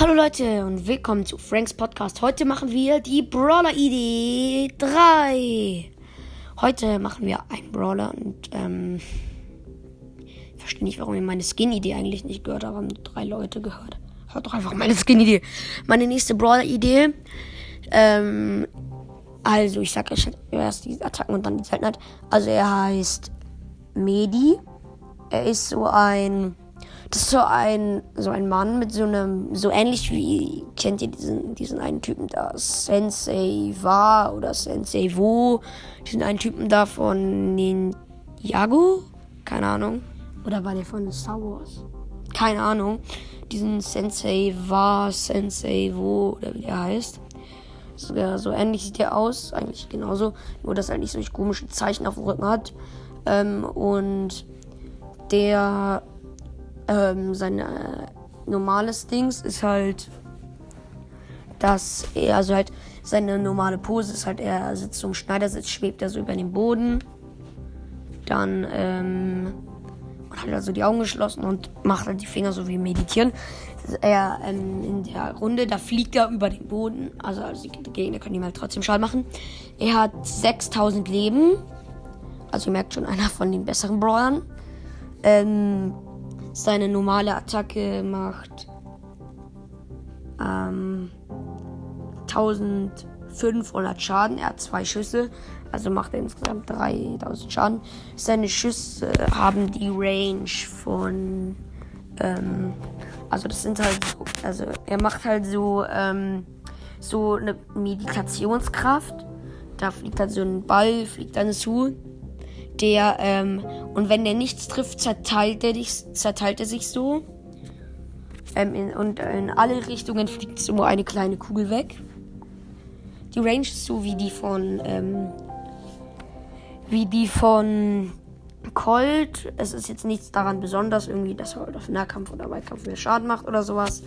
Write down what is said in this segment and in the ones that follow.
Hallo Leute und willkommen zu Franks Podcast. Heute machen wir die Brawler Idee 3. Heute machen wir einen Brawler und ähm, ich verstehe nicht, warum ihr meine Skin-Idee eigentlich nicht gehört habt. Haben nur drei Leute gehört. Hört doch einfach meine Skin-Idee. Meine nächste Brawler-Idee. Ähm, also ich sag euch erst die Attacken und dann die Seltenheit. Also er heißt Medi. Er ist so ein das ist so ein, so ein Mann mit so einem, so ähnlich wie, kennt ihr diesen, diesen einen Typen da, Sensei Wa oder Sensei Wo, diesen einen Typen da von Ninjago? Keine Ahnung. Oder war der von Star Wars? Keine Ahnung. Diesen Sensei Wa, Sensei Wo, oder wie der heißt. So, so ähnlich sieht der aus, eigentlich genauso, nur dass er nicht solche komische Zeichen auf dem Rücken hat. Ähm, und der ähm, sein äh, normales Dings ist halt, dass er, also halt seine normale Pose ist halt, er sitzt so im Schneidersitz, schwebt er so über den Boden. Dann, ähm, und hat also die Augen geschlossen und macht halt die Finger so wie meditieren. Er ähm, in der Runde, da fliegt er über den Boden. Also, also die Gegner können ihm halt trotzdem Schaden machen. Er hat 6000 Leben. Also ihr merkt schon, einer von den besseren Brawlern. Ähm, seine normale Attacke macht ähm, 1500 Schaden. Er hat zwei Schüsse, also macht er insgesamt 3000 Schaden. Seine Schüsse haben die Range von. Ähm, also, das sind halt. So, also, er macht halt so. Ähm, so eine Meditationskraft. Da fliegt halt so ein Ball, fliegt dann zu der, ähm, und wenn der nichts trifft, zerteilt er, dich, zerteilt er sich so. Ähm, in, und in alle Richtungen fliegt so eine kleine Kugel weg. Die Range ist so wie die von, ähm, wie die von Colt. Es ist jetzt nichts daran besonders, irgendwie, dass er halt auf Nahkampf oder Weitkampf mehr Schaden macht oder sowas.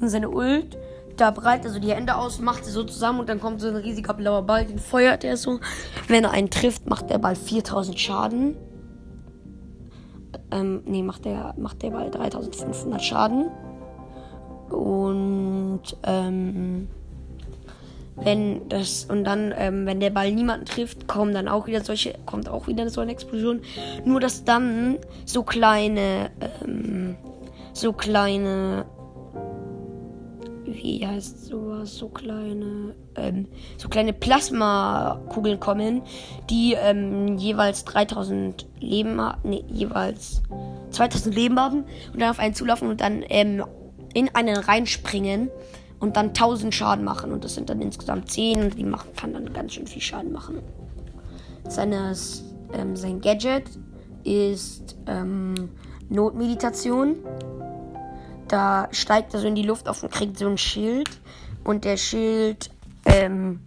Und seine Ult da breit er so die Hände aus, macht sie so zusammen und dann kommt so ein riesiger blauer Ball, den feuert er so. Wenn er einen trifft, macht der Ball 4000 Schaden. Ähm, nee, macht der, macht der Ball 3500 Schaden. Und, ähm, wenn das, und dann, ähm, wenn der Ball niemanden trifft, kommen dann auch wieder solche, kommt auch wieder so eine Explosion. Nur, dass dann so kleine, ähm, so kleine wie heißt sowas, so kleine, ähm, so kleine Plasmakugeln kommen, die ähm, jeweils 3000 Leben haben, nee, jeweils 2000 Leben haben und dann auf einen zulaufen und dann ähm, in einen reinspringen und dann 1000 Schaden machen und das sind dann insgesamt 10 und die machen, kann dann ganz schön viel Schaden machen. Seine, ähm, sein Gadget ist ähm, Notmeditation. Da steigt er so in die Luft auf und kriegt so ein Schild. Und der Schild ähm,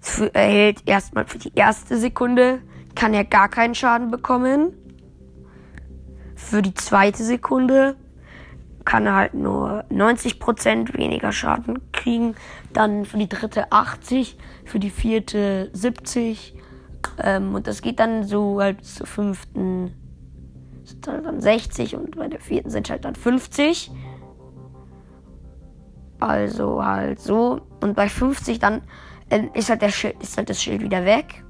für, erhält erstmal für die erste Sekunde, kann er gar keinen Schaden bekommen. Für die zweite Sekunde kann er halt nur 90% weniger Schaden kriegen. Dann für die dritte 80, für die vierte 70. Ähm, und das geht dann so halt zur fünften sind halt dann 60 und bei der vierten sind halt dann 50. Also halt so. Und bei 50 dann äh, ist, halt der Schild, ist halt das Schild wieder weg.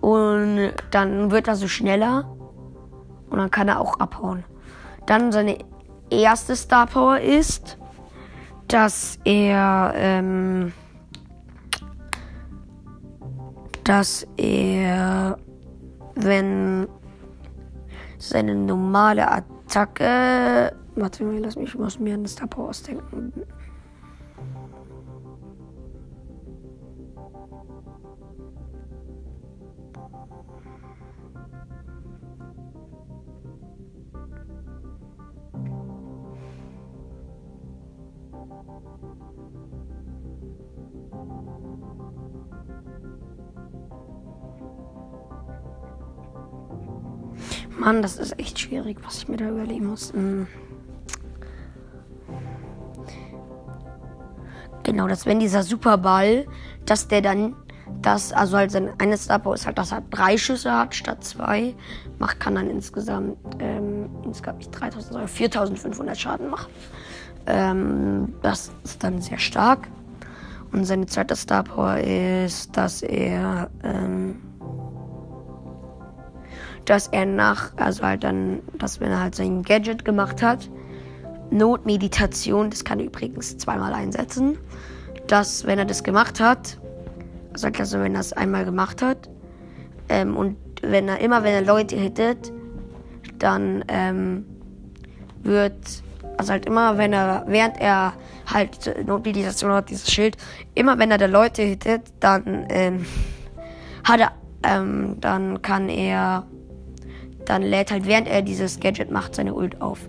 Und dann wird er so schneller. Und dann kann er auch abhauen. Dann seine erste Star Power ist, dass er, ähm, dass er, wenn seine normale Attacke Warte lass mich was mir an das Tapo ausdenken. Mann, das ist echt schwierig, was ich mir da überlegen muss. Hm. Genau, dass wenn dieser Superball, dass der dann, das, also halt sein eines Star ist halt, dass er drei Schüsse hat statt zwei, macht, kann dann insgesamt, ähm, insgesamt nicht 3000, sondern 4500 Schaden machen. Ähm, das ist dann sehr stark. Und seine zweite Star Power ist, dass er, ähm, dass er nach, also halt dann, dass wenn er halt sein Gadget gemacht hat, Notmeditation, das kann er übrigens zweimal einsetzen, dass wenn er das gemacht hat, also wenn er es einmal gemacht hat, ähm, und wenn er immer, wenn er Leute hittet, dann ähm, wird, also halt immer, wenn er, während er halt Notmeditation hat, dieses Schild, immer wenn er da Leute hittet, dann ähm, hat er, ähm, dann kann er, dann lädt halt, während er dieses Gadget macht, seine Ult auf.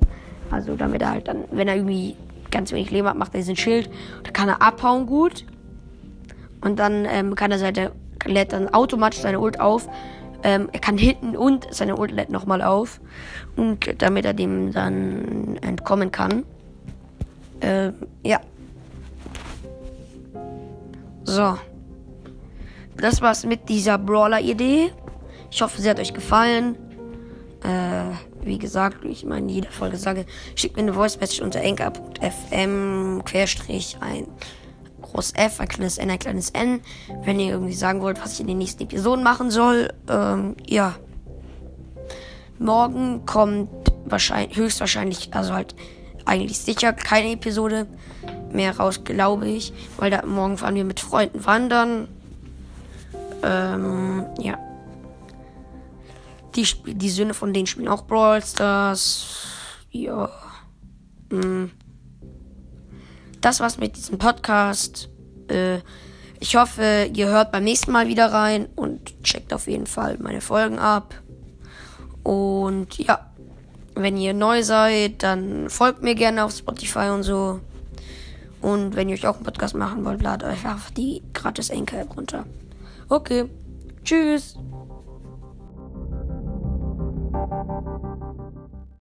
Also damit er halt dann, wenn er irgendwie ganz wenig Leben hat, macht er diesen Schild, da kann er abhauen gut. Und dann ähm, kann er seine, lädt dann automatisch seine Ult auf. Ähm, er kann hitten und seine Ult lädt nochmal auf. Und damit er dem dann entkommen kann. Ähm, ja. So. Das war's mit dieser Brawler-Idee. Ich hoffe, sie hat euch gefallen. Äh, wie gesagt, ich meine, in jeder Folge sage, schickt mir eine Voice Message unter anchor.fm querstrich ein groß F, ein kleines N, ein kleines N. Wenn ihr irgendwie sagen wollt, was ich in den nächsten Episoden machen soll, ähm, ja. Morgen kommt wahrscheinlich, höchstwahrscheinlich, also halt eigentlich sicher keine Episode mehr raus, glaube ich. Weil da morgen fahren wir mit Freunden wandern. Ähm, ja. Die, die Söhne von denen spielen auch Brawl Stars. Ja. Hm. Das war's mit diesem Podcast. Äh, ich hoffe, ihr hört beim nächsten Mal wieder rein und checkt auf jeden Fall meine Folgen ab. Und ja, wenn ihr neu seid, dann folgt mir gerne auf Spotify und so. Und wenn ihr euch auch einen Podcast machen wollt, ladet euch einfach die gratis Anchor-App runter. Okay, tschüss.